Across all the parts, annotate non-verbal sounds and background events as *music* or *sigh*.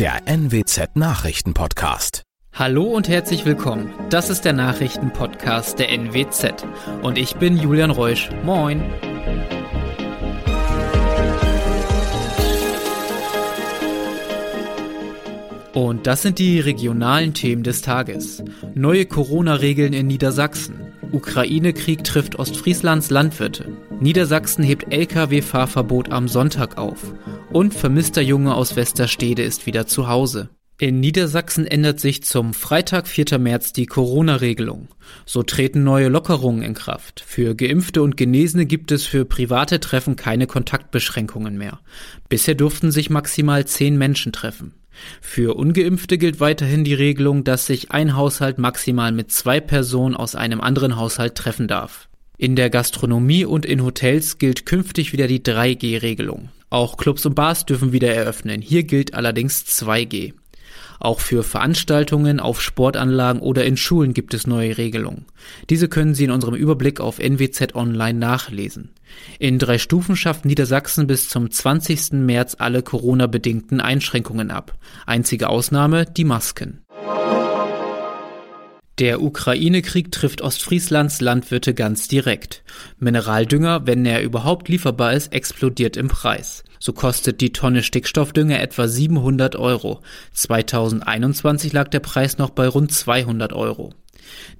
der NWZ Nachrichtenpodcast. Hallo und herzlich willkommen. Das ist der Nachrichtenpodcast der NWZ und ich bin Julian Reusch. Moin. Und das sind die regionalen Themen des Tages. Neue Corona-Regeln in Niedersachsen. Ukraine-Krieg trifft Ostfrieslands Landwirte. Niedersachsen hebt Lkw-Fahrverbot am Sonntag auf. Und vermisster Junge aus Westerstede ist wieder zu Hause. In Niedersachsen ändert sich zum Freitag, 4. März die Corona-Regelung. So treten neue Lockerungen in Kraft. Für Geimpfte und Genesene gibt es für private Treffen keine Kontaktbeschränkungen mehr. Bisher durften sich maximal zehn Menschen treffen. Für ungeimpfte gilt weiterhin die Regelung, dass sich ein Haushalt maximal mit zwei Personen aus einem anderen Haushalt treffen darf. In der Gastronomie und in Hotels gilt künftig wieder die 3G-Regelung. Auch Clubs und Bars dürfen wieder eröffnen. Hier gilt allerdings 2G. Auch für Veranstaltungen auf Sportanlagen oder in Schulen gibt es neue Regelungen. Diese können Sie in unserem Überblick auf NWZ Online nachlesen. In drei Stufen schafft Niedersachsen bis zum 20. März alle Corona-bedingten Einschränkungen ab. Einzige Ausnahme die Masken. Der Ukraine-Krieg trifft Ostfrieslands Landwirte ganz direkt. Mineraldünger, wenn er überhaupt lieferbar ist, explodiert im Preis. So kostet die Tonne Stickstoffdünger etwa 700 Euro. 2021 lag der Preis noch bei rund 200 Euro.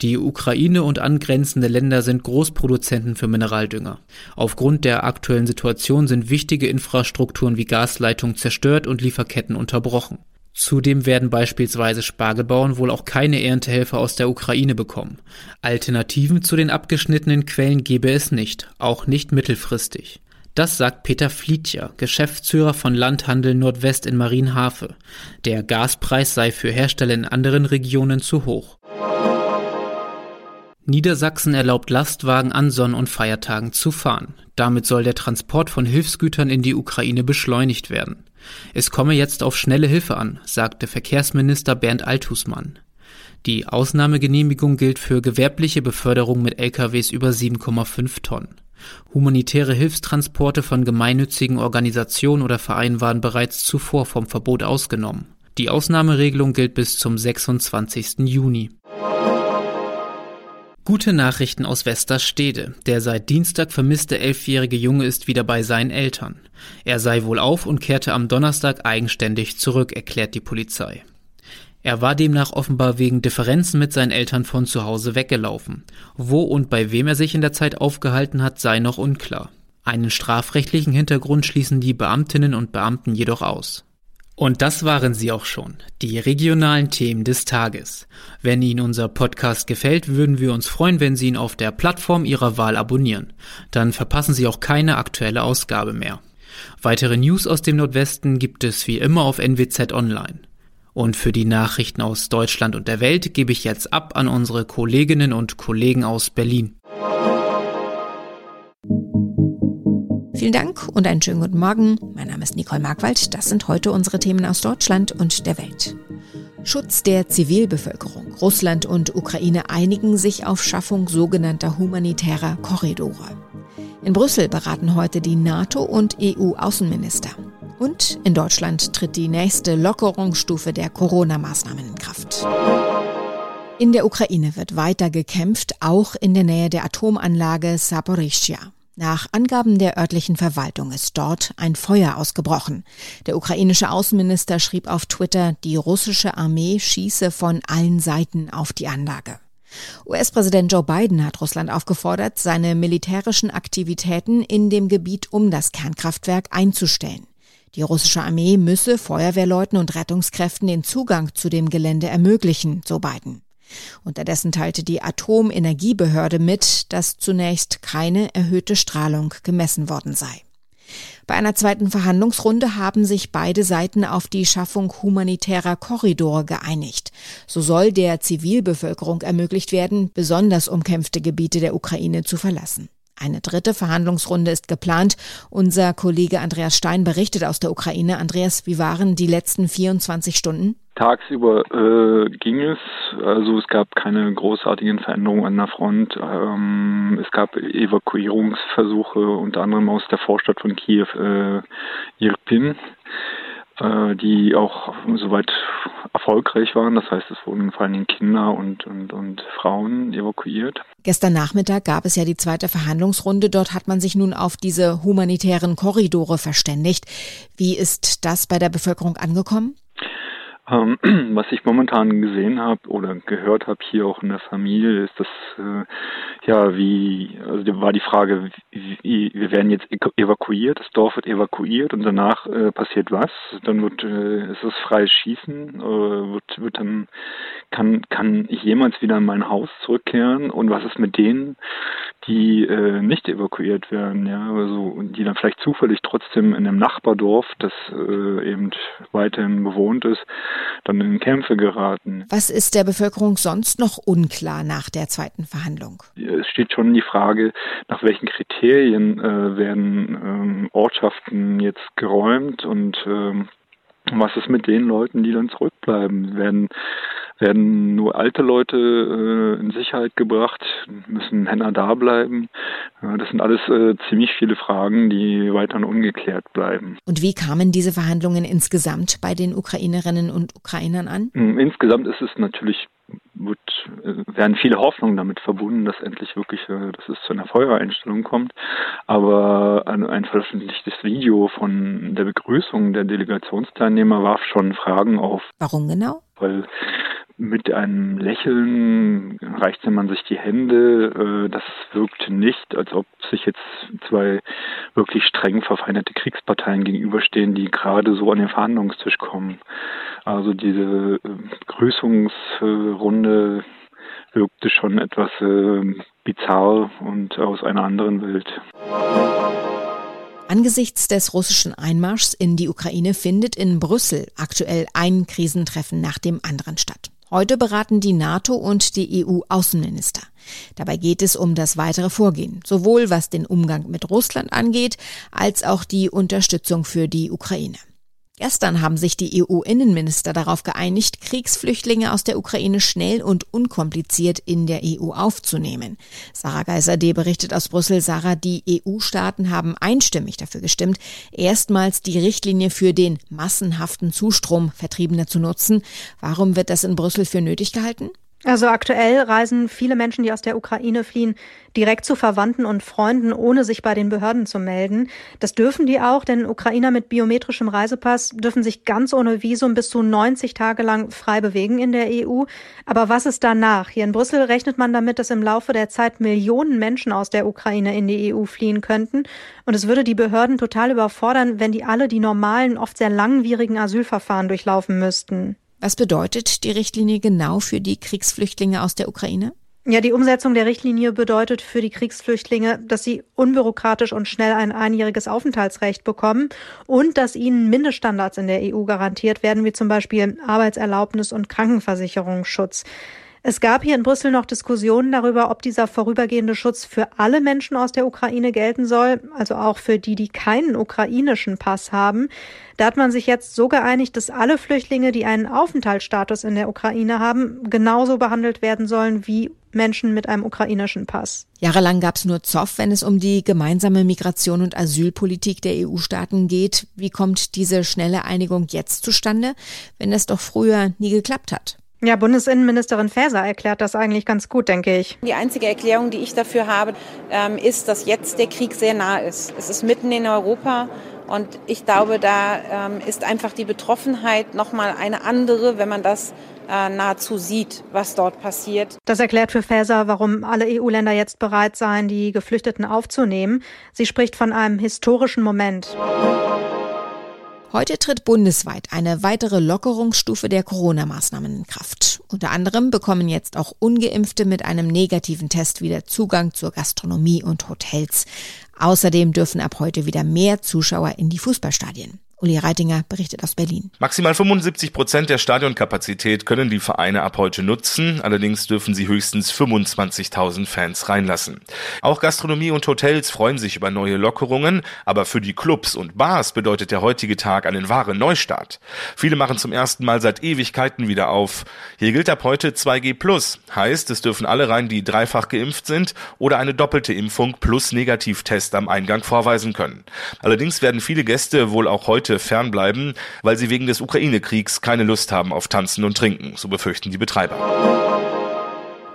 Die Ukraine und angrenzende Länder sind Großproduzenten für Mineraldünger. Aufgrund der aktuellen Situation sind wichtige Infrastrukturen wie Gasleitungen zerstört und Lieferketten unterbrochen. Zudem werden beispielsweise Spargelbauern wohl auch keine Erntehelfer aus der Ukraine bekommen. Alternativen zu den abgeschnittenen Quellen gebe es nicht, auch nicht mittelfristig. Das sagt Peter Flietjer, Geschäftsführer von Landhandel Nordwest in Marienhafe. Der Gaspreis sei für Hersteller in anderen Regionen zu hoch. Niedersachsen erlaubt Lastwagen an Sonn- und Feiertagen zu fahren. Damit soll der Transport von Hilfsgütern in die Ukraine beschleunigt werden. Es komme jetzt auf schnelle Hilfe an, sagte Verkehrsminister Bernd Althusmann. Die Ausnahmegenehmigung gilt für gewerbliche Beförderung mit LKWs über 7,5 Tonnen. Humanitäre Hilfstransporte von gemeinnützigen Organisationen oder Vereinen waren bereits zuvor vom Verbot ausgenommen. Die Ausnahmeregelung gilt bis zum 26. Juni. Gute Nachrichten aus Westerstede. Der seit Dienstag vermisste elfjährige Junge ist wieder bei seinen Eltern. Er sei wohl auf und kehrte am Donnerstag eigenständig zurück, erklärt die Polizei. Er war demnach offenbar wegen Differenzen mit seinen Eltern von zu Hause weggelaufen. Wo und bei wem er sich in der Zeit aufgehalten hat, sei noch unklar. Einen strafrechtlichen Hintergrund schließen die Beamtinnen und Beamten jedoch aus. Und das waren sie auch schon, die regionalen Themen des Tages. Wenn Ihnen unser Podcast gefällt, würden wir uns freuen, wenn Sie ihn auf der Plattform Ihrer Wahl abonnieren. Dann verpassen Sie auch keine aktuelle Ausgabe mehr. Weitere News aus dem Nordwesten gibt es wie immer auf NWZ Online. Und für die Nachrichten aus Deutschland und der Welt gebe ich jetzt ab an unsere Kolleginnen und Kollegen aus Berlin. Vielen Dank und einen schönen guten Morgen. Mein Name ist Nicole Markwald. Das sind heute unsere Themen aus Deutschland und der Welt. Schutz der Zivilbevölkerung. Russland und Ukraine einigen sich auf Schaffung sogenannter humanitärer Korridore. In Brüssel beraten heute die NATO und EU-Außenminister. Und in Deutschland tritt die nächste Lockerungsstufe der Corona-Maßnahmen in Kraft. In der Ukraine wird weiter gekämpft, auch in der Nähe der Atomanlage Saporischschja. Nach Angaben der örtlichen Verwaltung ist dort ein Feuer ausgebrochen. Der ukrainische Außenminister schrieb auf Twitter, die russische Armee schieße von allen Seiten auf die Anlage. US-Präsident Joe Biden hat Russland aufgefordert, seine militärischen Aktivitäten in dem Gebiet um das Kernkraftwerk einzustellen. Die russische Armee müsse Feuerwehrleuten und Rettungskräften den Zugang zu dem Gelände ermöglichen, so Biden. Unterdessen teilte die Atomenergiebehörde mit, dass zunächst keine erhöhte Strahlung gemessen worden sei. Bei einer zweiten Verhandlungsrunde haben sich beide Seiten auf die Schaffung humanitärer Korridore geeinigt. So soll der Zivilbevölkerung ermöglicht werden, besonders umkämpfte Gebiete der Ukraine zu verlassen. Eine dritte Verhandlungsrunde ist geplant. Unser Kollege Andreas Stein berichtet aus der Ukraine. Andreas, wie waren die letzten 24 Stunden? Tagsüber äh, ging es, also es gab keine großartigen Veränderungen an der Front. Ähm, es gab Evakuierungsversuche, unter anderem aus der Vorstadt von Kiew, äh, Irpin. Äh, die auch soweit erfolgreich waren. Das heißt, es wurden vor allem Kinder und, und, und Frauen evakuiert. Gestern Nachmittag gab es ja die zweite Verhandlungsrunde. Dort hat man sich nun auf diese humanitären Korridore verständigt. Wie ist das bei der Bevölkerung angekommen? Ähm, *clears throat* was ich momentan gesehen habe oder gehört habe hier auch in der Familie, ist das äh, ja wie also war die Frage, wie, wir werden jetzt evakuiert, das Dorf wird evakuiert und danach äh, passiert was? Dann wird äh, ist es freies Schießen, äh, wird wird dann kann kann ich jemals wieder in mein Haus zurückkehren und was ist mit denen, die äh, nicht evakuiert werden, ja, also die dann vielleicht zufällig trotzdem in einem Nachbardorf, das äh, eben weiterhin bewohnt ist, dann in Kämpfe geraten. Was ist der Bevölkerung sonst noch unklar nach der zweiten Verhandlung? Es steht schon die Frage, nach welchen Kriterien äh, werden ähm, Ortschaften jetzt geräumt und ähm, was ist mit den Leuten, die dann zurückbleiben? Werden werden nur alte Leute äh, in Sicherheit gebracht? Müssen Männer da bleiben? Ja, das sind alles äh, ziemlich viele Fragen, die weiterhin ungeklärt bleiben. Und wie kamen diese Verhandlungen insgesamt bei den Ukrainerinnen und Ukrainern an? Hm, insgesamt ist es natürlich wird, äh, werden viele Hoffnungen damit verbunden, dass endlich wirklich, äh, dass es zu einer Feuereinstellung kommt. Aber ein, ein veröffentlichtes Video von der Begrüßung der Delegationsteilnehmer warf schon Fragen auf. Warum genau? Weil mit einem Lächeln reichte man sich die Hände. Äh, das wirkte nicht, als ob sich jetzt zwei wirklich streng verfeindete Kriegsparteien gegenüberstehen, die gerade so an den Verhandlungstisch kommen. Also diese äh, Begrüßungsrunde wirkte schon etwas äh, bizarr und aus einer anderen Welt. Angesichts des russischen Einmarschs in die Ukraine findet in Brüssel aktuell ein Krisentreffen nach dem anderen statt. Heute beraten die NATO und die EU-Außenminister. Dabei geht es um das weitere Vorgehen, sowohl was den Umgang mit Russland angeht, als auch die Unterstützung für die Ukraine. Gestern haben sich die EU-Innenminister darauf geeinigt, Kriegsflüchtlinge aus der Ukraine schnell und unkompliziert in der EU aufzunehmen. Sarah Geiser-D berichtet aus Brüssel. Sarah, die EU-Staaten haben einstimmig dafür gestimmt, erstmals die Richtlinie für den massenhaften Zustrom Vertriebener zu nutzen. Warum wird das in Brüssel für nötig gehalten? Also aktuell reisen viele Menschen, die aus der Ukraine fliehen, direkt zu Verwandten und Freunden, ohne sich bei den Behörden zu melden. Das dürfen die auch, denn Ukrainer mit biometrischem Reisepass dürfen sich ganz ohne Visum bis zu 90 Tage lang frei bewegen in der EU. Aber was ist danach? Hier in Brüssel rechnet man damit, dass im Laufe der Zeit Millionen Menschen aus der Ukraine in die EU fliehen könnten. Und es würde die Behörden total überfordern, wenn die alle die normalen, oft sehr langwierigen Asylverfahren durchlaufen müssten. Was bedeutet die Richtlinie genau für die Kriegsflüchtlinge aus der Ukraine? Ja, die Umsetzung der Richtlinie bedeutet für die Kriegsflüchtlinge, dass sie unbürokratisch und schnell ein einjähriges Aufenthaltsrecht bekommen und dass ihnen Mindeststandards in der EU garantiert werden, wie zum Beispiel Arbeitserlaubnis und Krankenversicherungsschutz. Es gab hier in Brüssel noch Diskussionen darüber, ob dieser vorübergehende Schutz für alle Menschen aus der Ukraine gelten soll, also auch für die, die keinen ukrainischen Pass haben. Da hat man sich jetzt so geeinigt, dass alle Flüchtlinge, die einen Aufenthaltsstatus in der Ukraine haben, genauso behandelt werden sollen wie Menschen mit einem ukrainischen Pass. Jahrelang gab es nur Zoff, wenn es um die gemeinsame Migration und Asylpolitik der EU-Staaten geht. Wie kommt diese schnelle Einigung jetzt zustande, wenn es doch früher nie geklappt hat? Ja, Bundesinnenministerin Faeser erklärt das eigentlich ganz gut, denke ich. Die einzige Erklärung, die ich dafür habe, ähm, ist, dass jetzt der Krieg sehr nah ist. Es ist mitten in Europa und ich glaube, da ähm, ist einfach die Betroffenheit nochmal eine andere, wenn man das äh, nahezu sieht, was dort passiert. Das erklärt für Faeser, warum alle EU-Länder jetzt bereit seien, die Geflüchteten aufzunehmen. Sie spricht von einem historischen Moment. Heute tritt bundesweit eine weitere Lockerungsstufe der Corona-Maßnahmen in Kraft. Unter anderem bekommen jetzt auch ungeimpfte mit einem negativen Test wieder Zugang zur Gastronomie und Hotels. Außerdem dürfen ab heute wieder mehr Zuschauer in die Fußballstadien. Uli Reitinger berichtet aus Berlin. Maximal 75 Prozent der Stadionkapazität können die Vereine ab heute nutzen. Allerdings dürfen sie höchstens 25.000 Fans reinlassen. Auch Gastronomie und Hotels freuen sich über neue Lockerungen. Aber für die Clubs und Bars bedeutet der heutige Tag einen wahren Neustart. Viele machen zum ersten Mal seit Ewigkeiten wieder auf. Hier gilt ab heute 2G+. Heißt, es dürfen alle rein, die dreifach geimpft sind oder eine doppelte Impfung plus Negativtest Test am Eingang vorweisen können. Allerdings werden viele Gäste wohl auch heute fernbleiben, weil sie wegen des Ukraine-Kriegs keine Lust haben auf Tanzen und Trinken, so befürchten die Betreiber.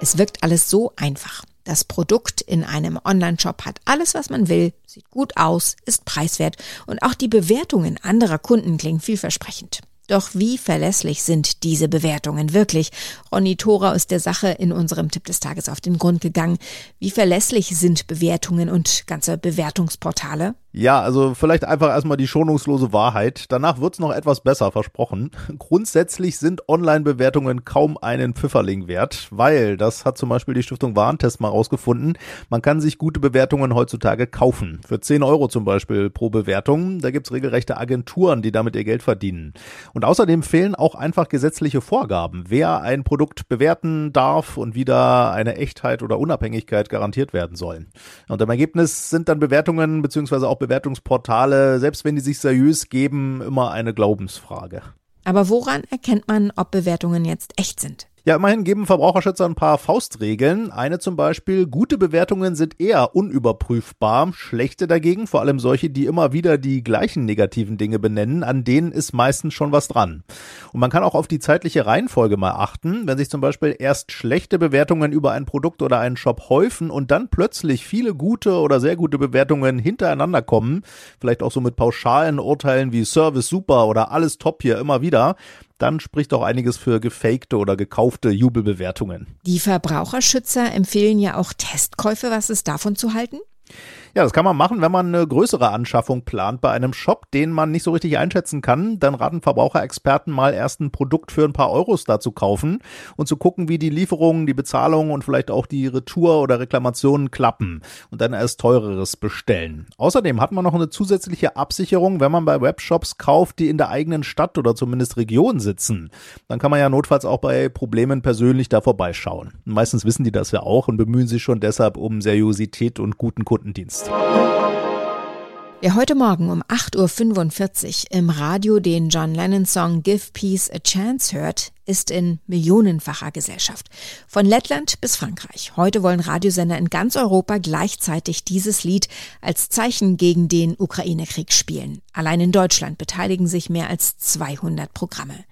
Es wirkt alles so einfach. Das Produkt in einem Online-Shop hat alles, was man will, sieht gut aus, ist preiswert und auch die Bewertungen anderer Kunden klingen vielversprechend. Doch wie verlässlich sind diese Bewertungen wirklich? Ronny Thora ist der Sache in unserem Tipp des Tages auf den Grund gegangen. Wie verlässlich sind Bewertungen und ganze Bewertungsportale? Ja, also vielleicht einfach erstmal die schonungslose Wahrheit. Danach wird's noch etwas besser, versprochen. *laughs* Grundsätzlich sind Online-Bewertungen kaum einen Pfifferling wert, weil, das hat zum Beispiel die Stiftung Warentest mal rausgefunden, man kann sich gute Bewertungen heutzutage kaufen. Für 10 Euro zum Beispiel pro Bewertung. Da gibt's regelrechte Agenturen, die damit ihr Geld verdienen. Und außerdem fehlen auch einfach gesetzliche Vorgaben, wer ein Produkt bewerten darf und wie da eine Echtheit oder Unabhängigkeit garantiert werden soll. Und im Ergebnis sind dann Bewertungen beziehungsweise auch Bewertungsportale, selbst wenn die sich seriös geben, immer eine Glaubensfrage. Aber woran erkennt man, ob Bewertungen jetzt echt sind? Ja, immerhin geben Verbraucherschützer ein paar Faustregeln. Eine zum Beispiel, gute Bewertungen sind eher unüberprüfbar, schlechte dagegen, vor allem solche, die immer wieder die gleichen negativen Dinge benennen, an denen ist meistens schon was dran. Und man kann auch auf die zeitliche Reihenfolge mal achten. Wenn sich zum Beispiel erst schlechte Bewertungen über ein Produkt oder einen Shop häufen und dann plötzlich viele gute oder sehr gute Bewertungen hintereinander kommen, vielleicht auch so mit pauschalen Urteilen wie Service super oder alles top hier immer wieder, dann spricht auch einiges für gefakte oder gekaufte Jubelbewertungen. Die Verbraucherschützer empfehlen ja auch Testkäufe. Was ist davon zu halten? Ja, das kann man machen, wenn man eine größere Anschaffung plant bei einem Shop, den man nicht so richtig einschätzen kann. Dann raten Verbraucherexperten mal erst ein Produkt für ein paar Euros da zu kaufen und zu gucken, wie die Lieferungen, die Bezahlungen und vielleicht auch die Retour oder Reklamationen klappen und dann erst teureres bestellen. Außerdem hat man noch eine zusätzliche Absicherung, wenn man bei Webshops kauft, die in der eigenen Stadt oder zumindest Region sitzen. Dann kann man ja notfalls auch bei Problemen persönlich da vorbeischauen. Meistens wissen die das ja auch und bemühen sich schon deshalb um Seriosität und guten Kundendienst. Wer heute Morgen um 8.45 Uhr im Radio den John Lennon-Song Give Peace a Chance hört, ist in millionenfacher Gesellschaft. Von Lettland bis Frankreich. Heute wollen Radiosender in ganz Europa gleichzeitig dieses Lied als Zeichen gegen den Ukraine-Krieg spielen. Allein in Deutschland beteiligen sich mehr als 200 Programme.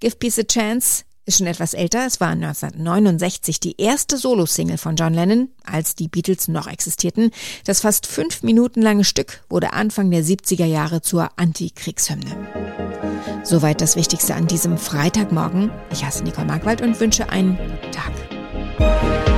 Give Peace a Chance ist schon etwas älter. Es war 1969 die erste Solo-Single von John Lennon, als die Beatles noch existierten. Das fast fünf Minuten lange Stück wurde Anfang der 70er Jahre zur Antikriegshymne. Soweit das Wichtigste an diesem Freitagmorgen. Ich heiße Nicole Markwald und wünsche einen Tag.